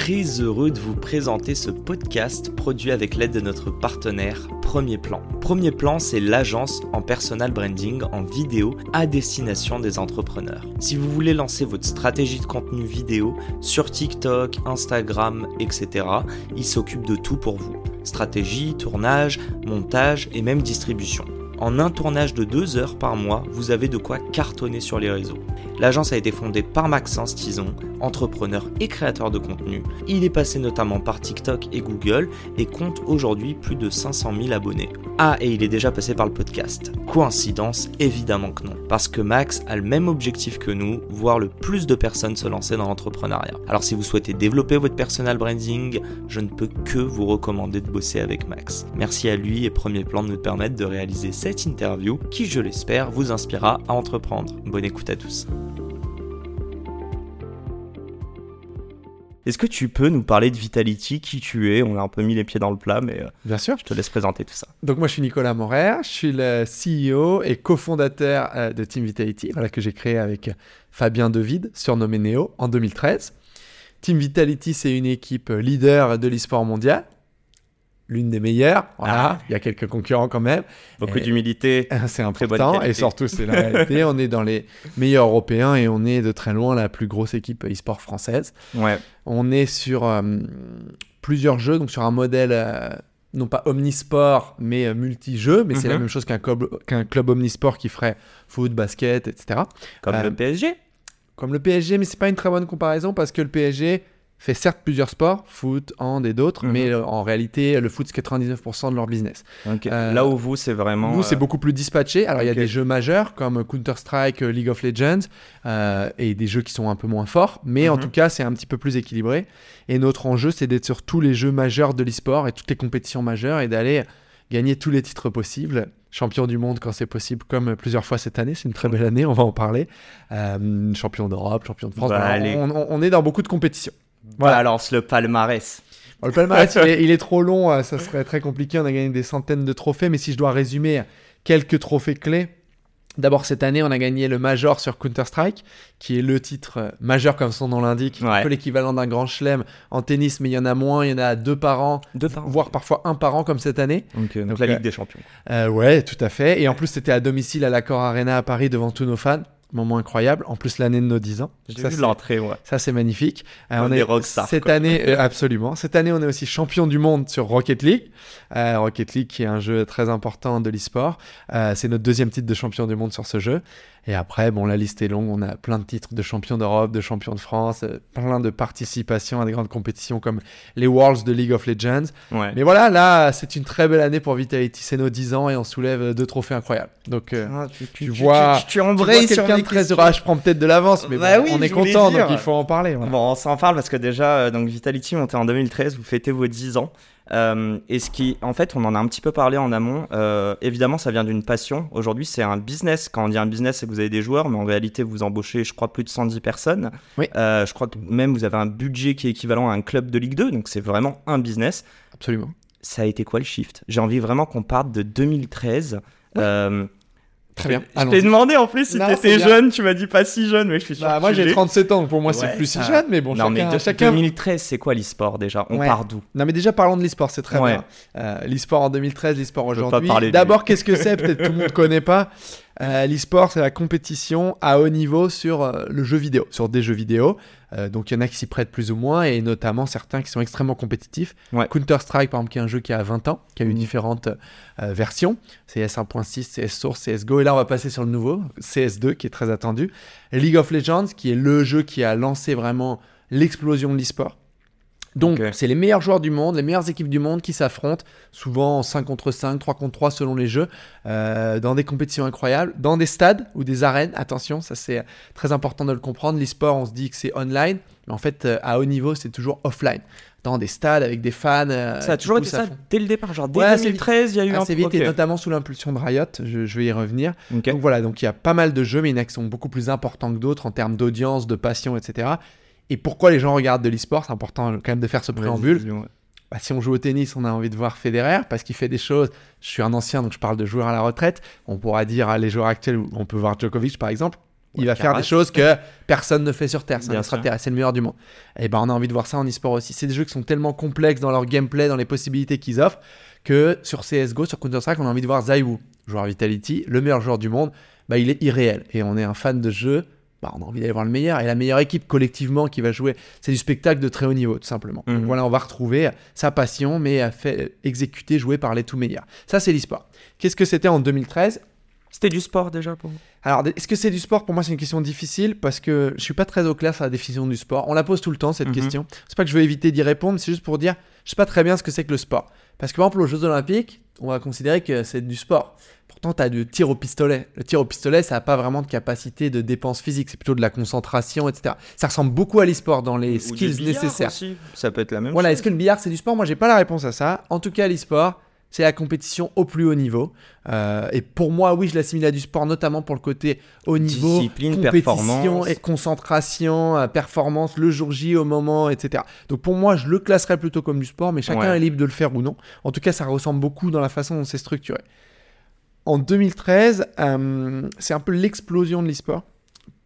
très heureux de vous présenter ce podcast produit avec l'aide de notre partenaire Premier Plan. Premier Plan, c'est l'agence en personal branding en vidéo à destination des entrepreneurs. Si vous voulez lancer votre stratégie de contenu vidéo sur TikTok, Instagram, etc., il s'occupe de tout pour vous. Stratégie, tournage, montage et même distribution. En un tournage de deux heures par mois, vous avez de quoi cartonner sur les réseaux. L'agence a été fondée par Maxence Tison, entrepreneur et créateur de contenu. Il est passé notamment par TikTok et Google et compte aujourd'hui plus de 500 000 abonnés. Ah, et il est déjà passé par le podcast. Coïncidence Évidemment que non. Parce que Max a le même objectif que nous, voir le plus de personnes se lancer dans l'entrepreneuriat. Alors si vous souhaitez développer votre personal branding, je ne peux que vous recommander de bosser avec Max. Merci à lui et Premier Plan de nous permettre de réaliser cette interview qui, je l'espère, vous inspirera à entreprendre. Bonne écoute à tous. Est-ce que tu peux nous parler de Vitality, qui tu es? On a un peu mis les pieds dans le plat, mais euh, Bien sûr. je te laisse présenter tout ça. Donc moi je suis Nicolas Morer, je suis le CEO et cofondateur euh, de Team Vitality, voilà, que j'ai créé avec Fabien Devide, surnommé Neo, en 2013. Team Vitality, c'est une équipe leader de l'e-sport mondial, l'une des meilleures. Voilà, Ah. il y a quelques concurrents quand même. Beaucoup d'humilité. C'est Très bonne important et surtout c'est la réalité. on est dans les meilleurs européens et on est de très loin la plus grosse équipe e-sport française. Ouais. On est sur euh, plusieurs jeux, donc sur un modèle euh, non pas omnisport, mais euh, multi-jeux, mais c'est Mhm. la même chose qu'un club, omnisport qui ferait foot, basket, etc. Comme le PSG. Comme le PSG, mais c'est pas une très bonne comparaison parce que le PSG fait certes plusieurs sports, foot, hand et d'autres, Mhm. mais euh, en réalité, le foot, c'est 99% de leur business. Euh, Là où vous, c'est vraiment. Nous, c'est euh, beaucoup plus dispatché. Alors, il y a des jeux majeurs comme Counter-Strike, euh, League of Legends, euh, et des jeux qui sont un peu moins forts, mais en Mhm. tout cas, c'est un petit peu plus équilibré. Et notre enjeu, c'est d'être sur tous les jeux majeurs de l'e-sport et toutes les compétitions majeures et d'aller gagner tous les titres possibles. Champion du monde quand c'est possible, comme plusieurs fois cette année. C'est une très belle année, on va en parler. Euh, champion d'Europe, champion de France. Bah, on est dans beaucoup de compétitions. Voilà. Balance le palmarès. Bon, le palmarès, il, est, il est trop long, euh, ça serait très compliqué. On a gagné des centaines de trophées, mais si je dois résumer quelques trophées clés. D'abord, cette année, on a gagné le Major sur Counter-Strike, qui est le titre euh, majeur, comme son nom l'indique, un peu l'équivalent d'un grand chelem en tennis, mais il y en a moins, il y en a deux par an, Deux par an. voire parfois un par an, comme cette année. Donc, euh, donc Donc, la euh, Ligue des Champions. Euh, ouais, tout à fait. Et en plus, c'était à domicile à l'Accor Arena à Paris devant tous nos fans. Moment incroyable. En plus, l'année de nos 10 ans. J'ai vu l'entrée, ouais. ça, c'est magnifique. Euh, on est rockstars, cette quoi. année, euh, absolument. Cette année, on est aussi champion du monde sur Rocket League. Euh, Rocket League, qui est un jeu très important de l'e-sport. C'est notre deuxième titre de champion du monde sur ce jeu. Et après, bon, la liste est longue. On a plein de titres de champion d'Europe, de champion de France, euh, plein de participations à des grandes compétitions comme les Worlds de League of Legends. Ouais. Mais voilà, là, c'est une très belle année pour Vitality. C'est nos 10 ans et on soulève deux trophées incroyables. Donc, euh, Ah, tu, tu- tu vois- tu, embrayes quelqu'un de très heureux. Ah, je prends peut-être de l'avance, mais Bah bon, oui, on est content, donc il faut en parler. voilà. Bon, on s'en parle parce que déjà, euh, donc Vitality monté en 2013, vous fêtez vos 10 ans. Euh, et ce qui, en fait, on en a un petit peu parlé en amont. Euh, évidemment, ça vient d'une passion. Aujourd'hui, c'est un business. Quand on dit un business, c'est que vous avez des joueurs, mais en réalité, vous embauchez, je crois, plus de 110 personnes. Oui. Euh, je crois que même vous avez un budget qui est équivalent à un club de Ligue 2, donc c'est vraiment un business. Absolument. Ça a été quoi le shift? J'ai envie vraiment qu'on parte de 2013. Ouais. Très bien. Je t'ai demandé en plus si t'étais jeune, tu m'as dit pas si jeune, mais je suis sûr. Bah, que moi j'ai l'es. 37 ans, donc pour moi c'est plus si jeune, mais bon, non, chacun, mais de- chacun- 2013, c'est quoi l'e-sport déjà? On Ouais. part d'où? Non mais déjà parlons de l'e-sport, c'est très Ouais. bien. Euh, l'e-sport en 2013, l'e-sport aujourd'hui. D'abord, qu'est-ce que c'est? Peut-être tout le monde connaît pas. Euh, l'e-sport, c'est la compétition à haut niveau sur euh, le jeu vidéo, sur des jeux vidéo. Euh, donc il y en a qui s'y prêtent plus ou moins, et notamment certains qui sont extrêmement compétitifs. Ouais. Counter-Strike, par exemple, qui est un jeu qui a 20 ans, qui a eu Mhm. différentes euh, versions. CS 1.6, CS Source, CSGO. Et là, on va passer sur le nouveau, CS2, qui est très attendu. League of Legends, qui est le jeu qui a lancé vraiment l'explosion de l'e-sport. Donc, c'est les meilleurs joueurs du monde, les meilleures équipes du monde qui s'affrontent, souvent en 5 contre 5, 3 contre 3 selon les jeux, euh, dans des compétitions incroyables, dans des stades ou des arènes. Attention, ça c'est très important de le comprendre. L'e-sport, on se dit que c'est online, mais en fait, euh, à haut niveau, c'est toujours offline. Dans des stades avec des fans. euh, Ça a toujours été ça fond. dès le départ, genre dès Ouais, assez 2013, il y a eu un Assez vite, et notamment sous l'impulsion de Riot, je, je vais y revenir. Donc voilà, donc il y a pas mal de jeux, mais il y en a qui sont beaucoup plus importants que d'autres en termes d'audience, de passion, etc. Et pourquoi les gens regardent de l'e-sport C'est important quand même de faire ce préambule. Ouais. Bah, si on joue au tennis, on a envie de voir Federer parce qu'il fait des choses. Je suis un ancien, donc je parle de joueurs à la retraite. On pourra dire à les joueurs actuels, on peut voir Djokovic par exemple. Il Ouais, va faire des choses que personne ne fait sur Terre. C'est un Bien sûr. extraterrestre, c'est le meilleur du monde. Et ben on a envie de voir ça en e-sport aussi. C'est des jeux qui sont tellement complexes dans leur gameplay, dans les possibilités qu'ils offrent, que sur CSGO, sur Counter-Strike, on a envie de voir Zaiwu, joueur Vitality, le meilleur joueur du monde. Bah, il est irréel. Et on est un fan de jeu. Bah, on a envie d'aller voir le meilleur. Et la meilleure équipe collectivement qui va jouer, c'est du spectacle de très haut niveau, tout simplement. Donc Mhm. voilà, on va retrouver sa passion, mais à fait, exécutée, jouée par les tout meilleurs. Ça, c'est l'e-sport. Qu'est-ce que c'était en 2013 C'était du sport déjà pour vous? Alors, est-ce que c'est du sport? Pour moi, c'est une question difficile parce que je suis pas très au clair sur la définition du sport. On la pose tout le temps, cette Mhm. question. C'est pas que je veux éviter d'y répondre, c'est juste pour dire, je sais pas très bien ce que c'est que le sport. Parce que par exemple, aux Jeux Olympiques, on va considérer que c'est du sport. Pourtant, tu as du tir au pistolet. Le tir au pistolet, ça n'a pas vraiment de capacité de dépense physique, c'est plutôt de la concentration, etc. Ça ressemble beaucoup à l'e-sport dans les Ou skills nécessaires. aussi. Ça peut être la même Voilà, chose. est-ce que le billard c'est du sport? Moi j'ai pas la réponse à ça. En tout cas, l'e-sport, c'est la compétition au plus haut niveau. Euh, et pour moi, oui, je l'assimile à du sport, notamment pour le côté haut niveau, Discipline, compétition performance. et concentration, euh, performance, le jour J au moment, etc. Donc pour moi, je le classerais plutôt comme du sport, mais chacun Ouais. est libre de le faire ou non. En tout cas, ça ressemble beaucoup dans la façon dont c'est structuré. En 2013, euh, c'est un peu l'explosion de l'e-sport.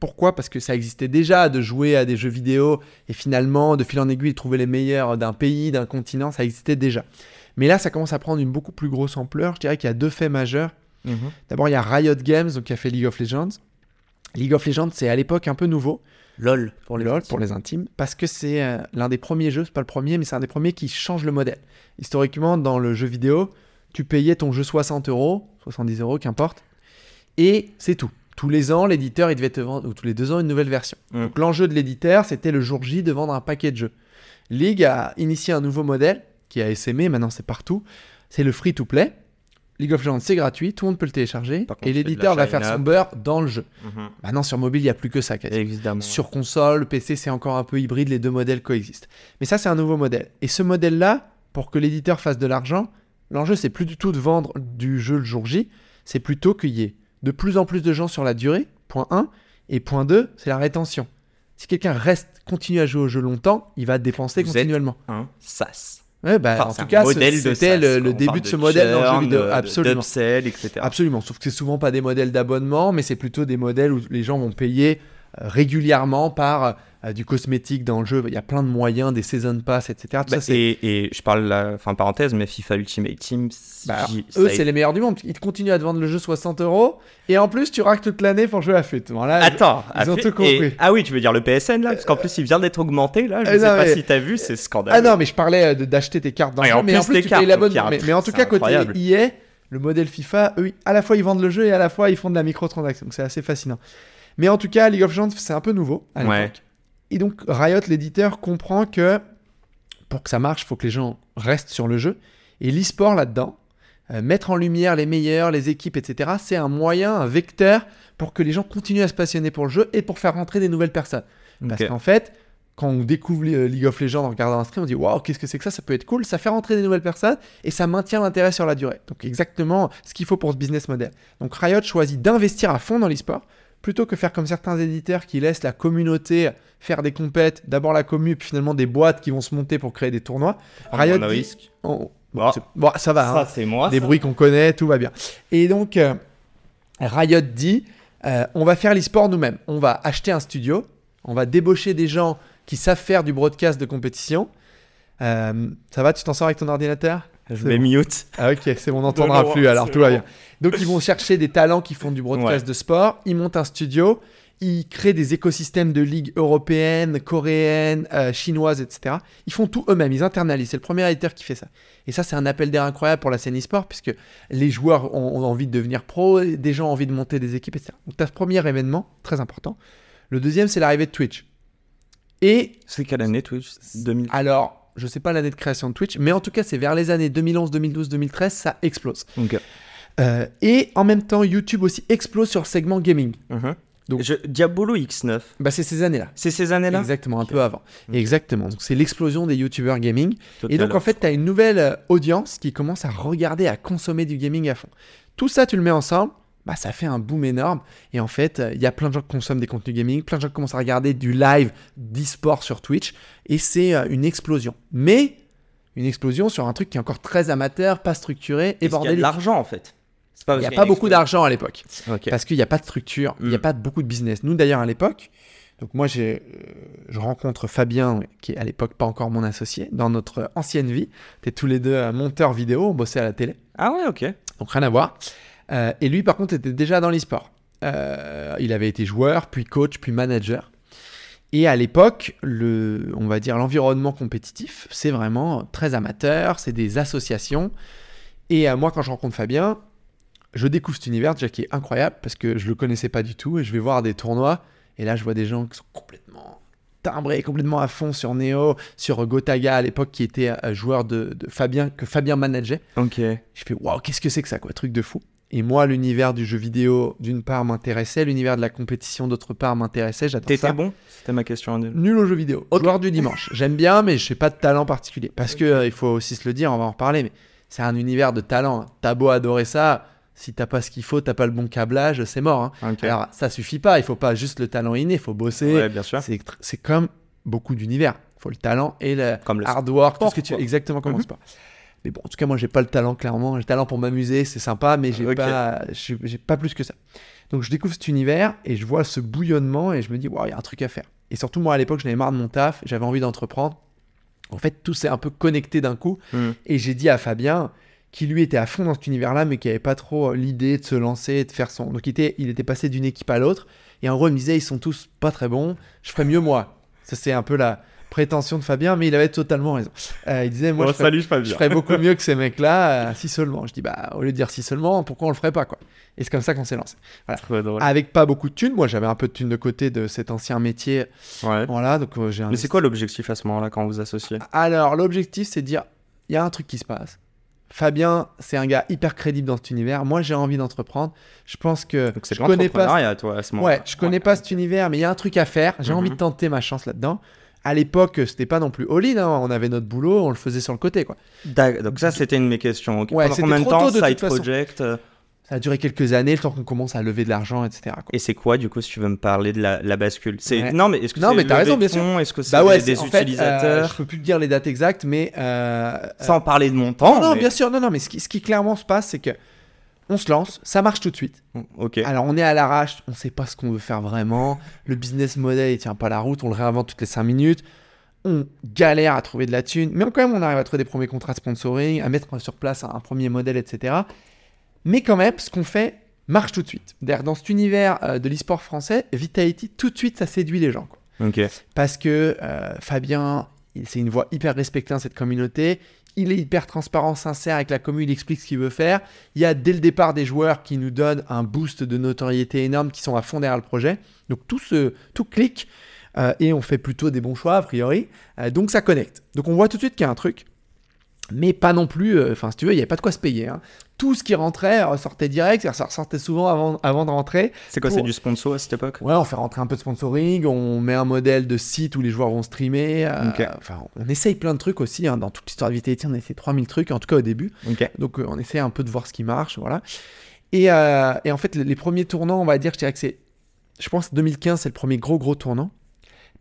Pourquoi? Parce que ça existait déjà de jouer à des jeux vidéo et finalement, de fil en aiguille, trouver les meilleurs d'un pays, d'un continent, ça existait déjà. Mais là, ça commence à prendre une beaucoup plus grosse ampleur. Je dirais qu'il y a deux faits majeurs. Mhm. D'abord, il y a Riot Games, donc qui a fait League of Legends. League of Legends, c'est à l'époque un peu nouveau. LOL pour les LOL intimes. pour les intimes, parce que c'est euh, l'un des premiers jeux, c'est pas le premier, mais c'est un des premiers qui change le modèle. Historiquement, dans le jeu vidéo, tu payais ton jeu 60 euros, 70 euros, qu'importe, et c'est tout. Tous les ans, l'éditeur, il devait te vendre, ou tous les deux ans, une nouvelle version. Donc l'enjeu de l'éditeur, c'était le jour J de vendre un paquet de jeux. League a initié un nouveau modèle, qui a SMé, maintenant c'est partout, c'est le free-to-play. League of Legends, c'est gratuit, tout le monde peut le télécharger, contre, et l'éditeur va faire son beurre dans le jeu. Mhm. Maintenant, sur mobile, il n'y a plus que ça, quasiment. Évidemment. Sur console, PC, c'est encore un peu hybride, les deux modèles coexistent. Mais ça, c'est un nouveau modèle. Et ce modèle-là, pour que l'éditeur fasse de l'argent, l'enjeu, c'est plus du tout de vendre du jeu le jour J, c'est plutôt qu'il y ait de plus en plus de gens sur la durée, point 1, et point 2, c'est la rétention. Si quelqu'un reste, continue à jouer au jeu longtemps, il va dépenser Vous êtes- continuellement. Un sas. Ouais, bah, Enfin, en c'est tout cas, c'était le, le début de ce modèle dans le jeu churn, vidéo. de- Absolument. Etc. Absolument, sauf que c'est souvent pas des modèles d'abonnement, mais c'est plutôt des modèles où les gens vont payer euh, régulièrement par du cosmétique dans le jeu. Il y a plein de moyens, des season pass, etc. Tout Bah, ça, et, et je parle, la, enfin parenthèse, mais FIFA Ultimate Team, Bah, eux, c'est les meilleurs du monde. Ils te continuent à te vendre le jeu 60 euros et en plus, tu raques toute l'année pour jouer à FUT. Voilà, Attends, ils ont tout compris. et- ah oui, tu veux dire le PSN là Parce qu'en plus, il vient d'être augmenté là. Je Eh sais non, pas si t'as vu, c'est scandaleux. Ah non, mais je parlais euh, d'acheter tes cartes dans Ah, le jeu, mais en plus, tu payes donc, Mais, mais en tout cas, côté. EA, le modèle FIFA, eux, à la fois ils vendent le jeu et à la fois ils font de la microtransaction. Donc c'est assez fascinant. Mais en tout cas, League of Legends, c'est un peu nouveau à Ouais. Et donc, Riot, l'éditeur, comprend que pour que ça marche, il faut que les gens restent sur le jeu. Et l'e-sport là-dedans, euh, mettre en lumière les meilleurs, les équipes, etc., c'est un moyen, un vecteur pour que les gens continuent à se passionner pour le jeu et pour faire rentrer des nouvelles personnes. Parce qu'en fait, quand on découvre euh, League of Legends en regardant un stream, on dit waouh, qu'est-ce que c'est que ça Ça peut être cool. Ça fait rentrer des nouvelles personnes et ça maintient l'intérêt sur la durée. Donc, exactement ce qu'il faut pour ce business model. Donc, Riot choisit d'investir à fond dans l'e-sport plutôt que faire comme certains éditeurs qui laissent la communauté faire des compètes, d'abord la commu, puis finalement des boîtes qui vont se monter pour créer des tournois. Riot dit- risque. Oh, Bon. c'est- bon, ça va. hein c'est moi. des ça. bruits qu'on connaît, tout va bien. Et donc, euh, Riot dit, euh, on va faire l'e-sport nous-mêmes. On va acheter un studio, on va débaucher des gens qui savent faire du broadcast de compétition. Euh, ça va, tu t'en sors avec ton ordinateur? Je vais bon. mute. Ah ok, c'est bon, on n'entendra plus, alors tout va bien. Donc ils vont chercher des talents qui font du broadcast de sport, ils montent un studio, ils créent des écosystèmes de ligues européennes, coréennes, euh, chinoises, etc. Ils font tout eux-mêmes, ils internalisent. C'est le premier éditeur qui fait ça. Et ça, c'est un appel d'air incroyable pour la scène e-sport, puisque les joueurs ont, ont envie de devenir pro, des gens ont envie de monter des équipes, etc. Donc tu as ce premier événement, très important. Le deuxième, c'est l'arrivée de Twitch. Et C'est quelle année Twitch? 2000. alors, Je sais pas l'année de création de Twitch, mais en tout cas, c'est vers les années 2011, 2012, 2013, ça explose. Euh, et en même temps, YouTube aussi explose sur le segment gaming. Mhm. Donc- Je- Diabolo X9, Bah, c'est ces années-là. c'est ces années-là Exactement, un peu avant. Exactement. Donc, c'est l'explosion des YouTubers gaming. Et donc, en fait, tu as une nouvelle euh, audience qui commence à regarder, à consommer du gaming à fond. Tout ça, tu le mets ensemble, bah, ça fait un boom énorme. Et en fait, euh, il y a plein de gens qui consomment des contenus gaming, plein de gens qui commencent à regarder du live d'e-sport sur Twitch. Et c'est euh, une explosion. Mais une explosion sur un truc qui est encore très amateur, pas structuré et y a de bordélique. l'argent en fait. Pas Il n'y a pas beaucoup d'argent à l'époque. Parce qu'il n'y a pas de structure, il n'y a Mm. pas beaucoup de business. Nous, d'ailleurs, à l'époque, donc moi, j'ai, euh, je rencontre Fabien, qui est à l'époque pas encore mon associé, dans notre ancienne vie. T'es tous les deux monteurs vidéo, on bossait à la télé, Ah ouais, ok. donc rien à voir. Euh, et lui, par contre, était déjà dans l'e-sport. Euh, il avait été joueur, puis coach, puis manager. Et à l'époque, le, on va dire l'environnement compétitif, c'est vraiment très amateur, c'est des associations. Et euh, moi, quand je rencontre Fabien, je découvre cet univers déjà qui est incroyable parce que je le connaissais pas du tout et je vais voir des tournois et là je vois des gens qui sont complètement timbrés, complètement à fond sur Neo, sur Gotaga à l'époque qui était euh, joueur de, de Fabien que Fabien manageait. Ok. Je fais waouh, qu'est-ce que c'est que ça quoi, truc de fou. Et moi, l'univers du jeu vidéo d'une part m'intéressait, l'univers de la compétition d'autre part m'intéressait, T'étais ça. bon? C'était ma question. Nul au jeu vidéo. Ok. Joueur du dimanche. J'aime bien, mais je n'ai pas de talent particulier. Parce que euh, il faut aussi se le dire, on va en reparler, mais c'est un univers de talent. T'as beau adorer ça, si t'as pas ce qu'il faut, t'as pas le bon câblage, c'est mort. hein. Alors ça suffit pas. Il faut pas juste le talent inné, il faut bosser. ouais, bien sûr. C'est comme beaucoup d'univers. Il faut le talent et le Comme le hard work, tout sport, ce que tu quoi. exactement comme au sport. Mais bon, en tout cas, moi, j'ai pas le talent clairement. J'ai le talent pour m'amuser, c'est sympa, mais j'ai Ok. pas, j'ai j'ai pas plus que ça. Donc, je découvre cet univers et je vois ce bouillonnement et je me dis, waouh, il y a un truc à faire. Et surtout, moi, à l'époque, j'en avais marre de mon taf, j'avais envie d'entreprendre. En fait, tout s'est un peu connecté d'un coup. Hmm. Et j'ai dit à Fabien, qui lui était à fond dans cet univers-là, mais qui avait pas trop euh, l'idée de se lancer, et de faire son. Donc il était, il était passé d'une équipe à l'autre. Et en gros, il me disait, ils sont tous pas très bons, je ferais mieux moi. Ça, c'est un peu la prétention de Fabien, mais il avait totalement raison. Euh, il disait, moi, Bon, je, ferais, salut, Fabien. je ferais beaucoup mieux que ces mecs-là, euh, si seulement. Je dis, bah, au lieu de dire si seulement, pourquoi on le ferait pas, quoi. Et c'est comme ça qu'on s'est lancé. Avec pas beaucoup de thunes, moi, j'avais un peu de thunes de côté de cet ancien métier. Ouais. Voilà, donc euh, j'ai Mais c'est quoi l'objectif à ce moment-là quand vous associez? Alors, l'objectif, c'est de dire, il y a un truc qui se passe. Fabien, c'est un gars hyper crédible dans cet univers. Moi, j'ai envie d'entreprendre. Je pense que Donc je connais pas. toi, à ce moment-là. Ouais, je connais pas cet univers, mais il y a un truc à faire. J'ai Mhm. envie de tenter ma chance là-dedans. À l'époque, c'était pas non plus all-in. hein. On avait notre boulot, on le faisait sur le côté, quoi. Donc ça, c'était une de mes questions. ok. Ouais, Pendant combien de temps, side project euh, Ça a duré quelques années, le temps qu'on commence à lever de l'argent, etc. quoi. Et c'est quoi, du coup, si tu veux me parler de la, la bascule? C'est Ouais. Non, mais est-ce que Non, c'est mais t'as levée raison, bien sûr. Est-ce que c'est Bah ouais, des en fait, euh, utilisateurs je peux plus te dire les dates exactes, mais euh, Sans parler de montant. non, non, mais- bien sûr, non, non, mais ce qui, ce qui clairement se passe, c'est que on se lance, ça marche tout de suite. Ok. Alors on est à l'arrache, on sait pas ce qu'on veut faire vraiment. Le business model il tient pas la route, on le réinvente toutes les 5 minutes. On galère à trouver de la thune, mais quand même on arrive à trouver des premiers contrats de sponsoring, à mettre sur place un, un premier modèle, etc. Mais quand même, ce qu'on fait marche tout de suite. D'ailleurs, dans cet univers euh, de l'e-sport français, Vitality, tout de suite, ça séduit les gens. quoi. Ok. Parce que euh, Fabien, c'est une voix hyper respectée dans cette communauté. Il est hyper transparent, sincère avec la commune, il explique ce qu'il veut faire. Il y a dès le départ des joueurs qui nous donnent un boost de notoriété énorme, qui sont à fond derrière le projet. Donc tout, tout clique euh, et on fait plutôt des bons choix a priori. Euh, donc ça connecte. Donc on voit tout de suite qu'il y a un truc. Mais pas non plus, euh, enfin si tu veux, il n'y avait pas de quoi se payer. hein. Tout ce qui rentrait ressortait direct, c'est-à-dire ça ressortait souvent avant, avant de rentrer. C'est quoi Pour- C'est du sponsor à cette époque? Ouais, on fait rentrer un peu de sponsoring, on met un modèle de site où les joueurs vont streamer. euh. Enfin, on essaye plein de trucs aussi. hein. Dans toute l'histoire de Vitality, on a essayé 3000 trucs, en tout cas au début. Donc, euh, on essaie un peu de voir ce qui marche. Voilà. Et, euh, et en fait, les, les premiers tournants, on va dire, je dirais que c'est. Je pense que 2015, c'est le premier gros, gros tournant.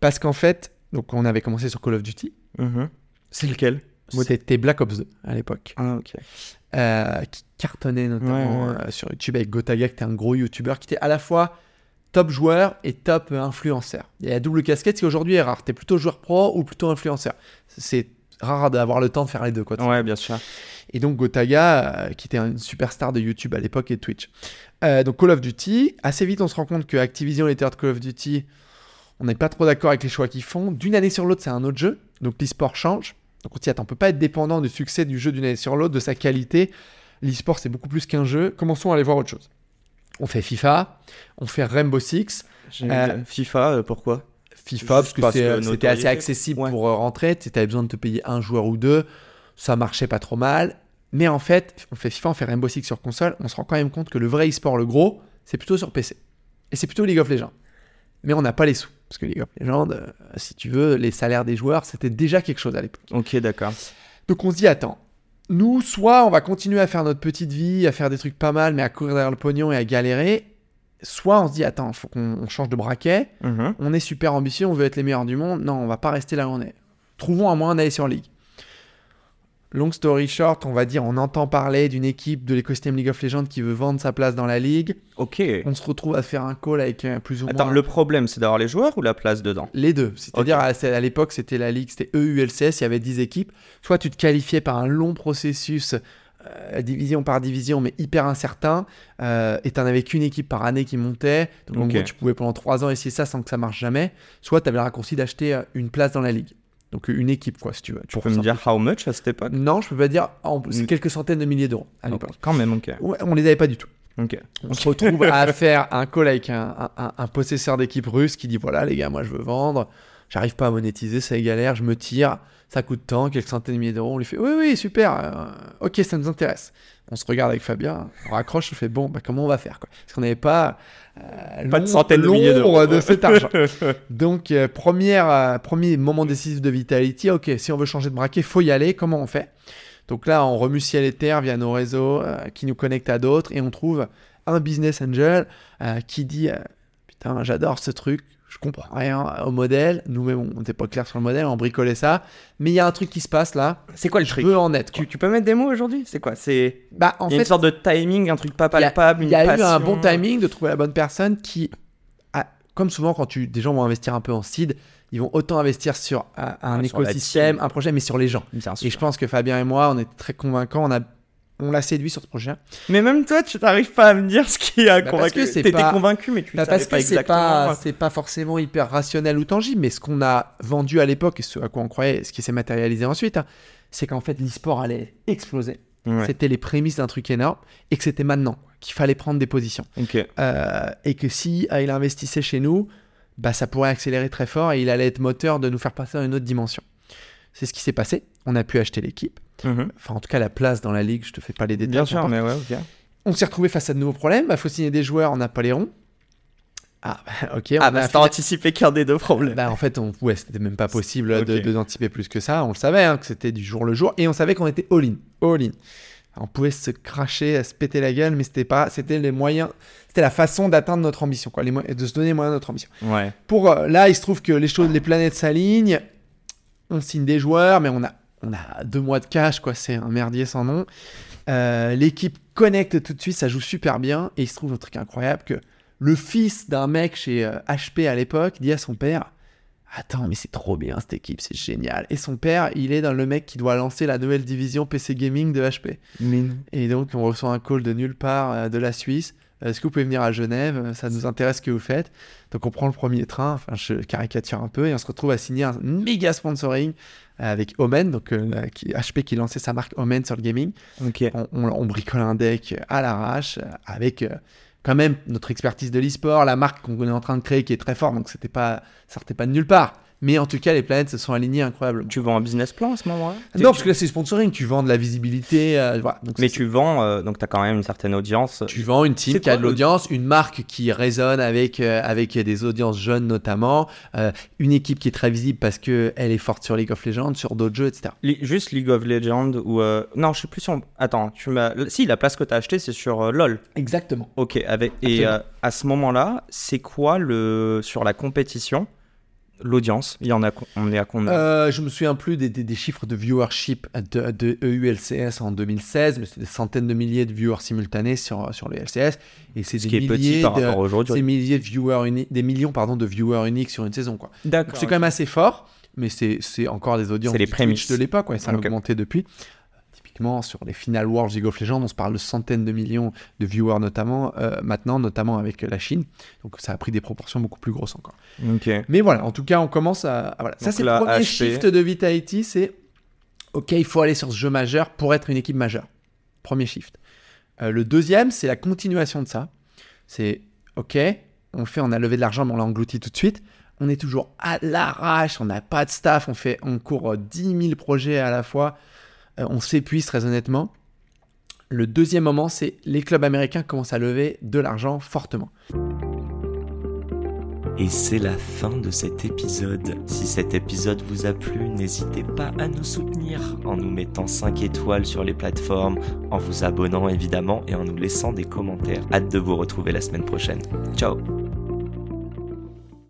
Parce qu'en fait, donc on avait commencé sur Call of Duty. Mhm. C'est lequel? C'était Black Ops 2 à l'époque. Ah, ok. euh, qui cartonnait notamment Ouais, ouais. euh, sur YouTube avec Gotaga, qui était un gros YouTuber, qui était à la fois top joueur et top euh, influenceur. Il y a la double casquette, ce qui aujourd'hui est rare. T'es plutôt joueur pro ou plutôt influenceur. C'est rare d'avoir le temps de faire les deux. Quoi. Ouais, bien sûr. Et donc Gotaga, euh, qui était une superstar de YouTube à l'époque et de Twitch. Donc Call of Duty, assez vite on se rend compte que Activision, l'éditeur de Call of Duty, on n'est pas trop d'accord avec les choix qu'ils font. D'une année sur l'autre, c'est un autre jeu. Donc l'e-sport change. Donc on s'y attend. On peut pas être dépendant du succès du jeu d'une année sur l'autre, de sa qualité. L'e-sport, c'est beaucoup plus qu'un jeu. Commençons à aller voir autre chose. On fait FIFA, on fait Rainbow Six. Euh, FIFA, euh, pourquoi? FIFA parce que que c'était assez accessible Ouais. pour euh, rentrer. Tu avais besoin de te payer un joueur ou deux. Ça marchait pas trop mal. Mais en fait, on fait FIFA, on fait Rainbow Six sur console. On se rend quand même compte que le vrai e-sport, le gros, c'est plutôt sur PC. Et c'est plutôt League of Legends. Mais on n'a pas les sous. Parce que League of Legends, euh, si tu veux, les salaires des joueurs, c'était déjà quelque chose à l'époque. Ok, d'accord. Donc on se dit, attends, nous, soit on va continuer à faire notre petite vie, à faire des trucs pas mal, mais à courir derrière le pognon et à galérer. Soit on se dit, attends, faut qu'on on change de braquet. Mhm. On est super ambitieux, on veut être les meilleurs du monde. Non, on va pas rester là où on est. Trouvons un moyen d'aller sur League. Long story short, on va dire, on entend parler d'une équipe de l'écosystème League of Legends qui veut vendre sa place dans la ligue. Ok. On se retrouve à faire un call avec euh, plus ou Attends, moins le problème, c'est d'avoir les joueurs ou la place dedans? Les deux. C'est-à-dire, à, l'époque, c'était la ligue, c'était EULCS, il y avait 10 équipes. Soit tu te qualifiais par un long processus, euh, division par division, mais hyper incertain, euh, et tu n'avais qu'une équipe par année qui montait. Donc, en gros, tu pouvais pendant 3 ans essayer ça sans que ça marche jamais. Soit tu avais le raccourci d'acheter une place dans la ligue. Donc, une équipe, quoi, si tu veux. Tu peux me dire how much à cette époque? Non, je peux pas dire. en- C'est quelques centaines de milliers d'euros à l'époque. Quand même, ok. Ouais, on les avait pas du tout. On se retrouve à faire un call avec un, un- un- un possesseur d'équipe russe qui dit voilà les gars, moi je veux vendre, j'arrive pas à monétiser, c'est galère, je me tire, ça coûte tant, quelques centaines de milliers d'euros. On lui fait oui oui super, euh, ok ça nous intéresse. On se regarde avec Fabien, on raccroche, on fait bon bah comment on va faire quoi Parce qu'on n'avait pas euh, Pas de centaines de milliers d'euros. de cet argent. Donc euh, première, euh, premier moment décisif de Vitality, ok si on veut changer de braquet, faut y aller, comment on fait? Donc là, on remue ciel et terre via nos réseaux euh, qui nous connectent à d'autres et on trouve un business angel qui dit j'adore ce truc, je comprends rien au modèle. Nous-mêmes, on n'était pas clair sur le modèle, on bricolait ça. Mais il y a un truc qui se passe là. C'est quoi le Je truc veux en être. tu, tu peux mettre des mots aujourd'hui? C'est quoi? C'est Bah, en il y a fait, une sorte de timing, un truc pas il y a- palpable, y a eu un bon timing de trouver la bonne personne qui, a- comme souvent, quand tu, des gens vont investir un peu en seed, ils vont autant investir sur euh, un Ouais, la écosystème, un projet, mais sur les gens. Bien Et sûr. je pense que Fabien et moi, on était très convaincants. On a, on l'a séduit sur ce projet. Mais même toi, tu n'arrives pas à me dire ce qui a Bah, parce convaincu. T'étais pas- convaincu, mais tu ne Bah, savais parce pas que c'est exactement. pas, c'est pas forcément hyper rationnel ou tangible, mais ce qu'on a vendu à l'époque et ce à quoi on croyait, ce qui s'est matérialisé ensuite, hein, c'est qu'en fait l'e-sport allait exploser. Ouais. C'était les prémices d'un truc énorme et que c'était maintenant qu'il fallait prendre des positions. Euh, et que si euh, il investissait chez nous, bah, ça pourrait accélérer très fort et il allait être moteur de nous faire passer à une autre dimension. C'est ce qui s'est passé. On a pu acheter l'équipe, Mhm. enfin en tout cas la place dans la ligue, je te fais pas les détails. Bien sûr, mais ouais, ok. On s'est retrouvé face à de nouveaux problèmes. Il faut signer des joueurs, on n'a pas les ronds. Ah, bah, ok. Ah, on bah, a anticipé qu'un des deux problèmes. Bah, en fait, on... ouais, c'était même pas possible de, d'anticiper plus que ça. On le savait, hein, que c'était du jour le jour. Et on savait qu'on était all-in. All-in. On pouvait se cracher, se péter la gueule, mais c'était pas, c'était les moyens, c'était la façon d'atteindre notre ambition, quoi, les mo- de se donner les moyens de notre ambition. Ouais. Pour euh, là, il se trouve que les choses, les planètes s'alignent. On signe des joueurs, mais on a, on a deux mois de cash, quoi. C'est un merdier sans nom. Euh, L'équipe connecte tout de suite, ça joue super bien. Et il se trouve un truc incroyable que le fils d'un mec chez euh, HP à l'époque dit à son père Attends, mais c'est trop bien cette équipe, c'est génial. Et son père, il est dans le mec qui doit lancer la nouvelle division PC Gaming de HP. Et donc, on reçoit un call de nulle part euh, de la Suisse. Euh, Est-ce que vous pouvez venir à Genève? Euh, Ça nous intéresse ce que vous faites. Donc, on prend le premier train. Enfin, je caricature un peu. Et on se retrouve à signer un méga sponsoring euh, avec Omen, donc euh, la- qui- HP qui lançait sa marque Omen sur le gaming. Ok. On, on- on bricole un deck à l'arrache euh, avec euh, quand même notre expertise de l'e-sport, la marque qu'on est en train de créer qui est très forte. Donc, c'était pas, ça sortait pas de nulle part. Mais en tout cas, les planètes se sont alignées incroyablement. Tu vends un business plan à ce moment-là? Non, parce que là, c'est sponsoring. Tu vends de la visibilité. euh, voilà. Donc, Mais tu vends, euh, donc tu as quand même une certaine audience. Tu vends une team qui a de l'audience, une marque qui résonne avec, euh, avec des audiences jeunes notamment, une équipe qui est très visible parce qu'elle est forte sur League of Legends, sur d'autres jeux, etc. Li- Juste League of Legends ou. Non, je sais plus si on. Attends, tu. Si, la place que tu as achetée, c'est sur LoL. Exactement. Ok, avec... et à ce moment-là, c'est quoi le sur la compétition L'audience, il y en a, on est à combien? Euh, je me souviens plus des, des- des chiffres de viewership de, de E EULCS en 2016, mais c'est des centaines de milliers de viewers simultanés sur, sur le LCS. Et c'est Ce des qui est petit milliers par de- des milliers de viewers uni- des millions pardon, de viewers uniques sur une saison. quoi. D'accord. c'est quand même assez fort, mais c'est c'est encore des audiences C'est les du Twitch prémices. de l'époque, ouais, ça a augmenté depuis. Typiquement sur les finales World League of Legends, on se parle de centaines de millions de viewers notamment, euh, maintenant, notamment avec la Chine. Donc ça a pris des proportions beaucoup plus grosses encore. Mais voilà, en tout cas, on commence à... à- voilà. Ça c'est le premier HP. shift de Vitality, c'est OK, il faut aller sur ce jeu majeur pour être une équipe majeure. Premier shift. Euh, le deuxième, c'est la continuation de ça. C'est OK, on le fait, on a levé de l'argent, mais on l'a englouti tout de suite. on est toujours à l'arrache, on n'a pas de staff, on, fait, on court 10 000 projets à la fois, euh, on s'épuise très honnêtement. Le deuxième moment, c'est les clubs américains commencent à lever de l'argent fortement. Et c'est la fin de cet épisode. Si cet épisode vous a plu, n'hésitez pas à nous soutenir en nous mettant 5 étoiles sur les plateformes, en vous abonnant évidemment et en nous laissant des commentaires. Hâte de vous retrouver la semaine prochaine. Ciao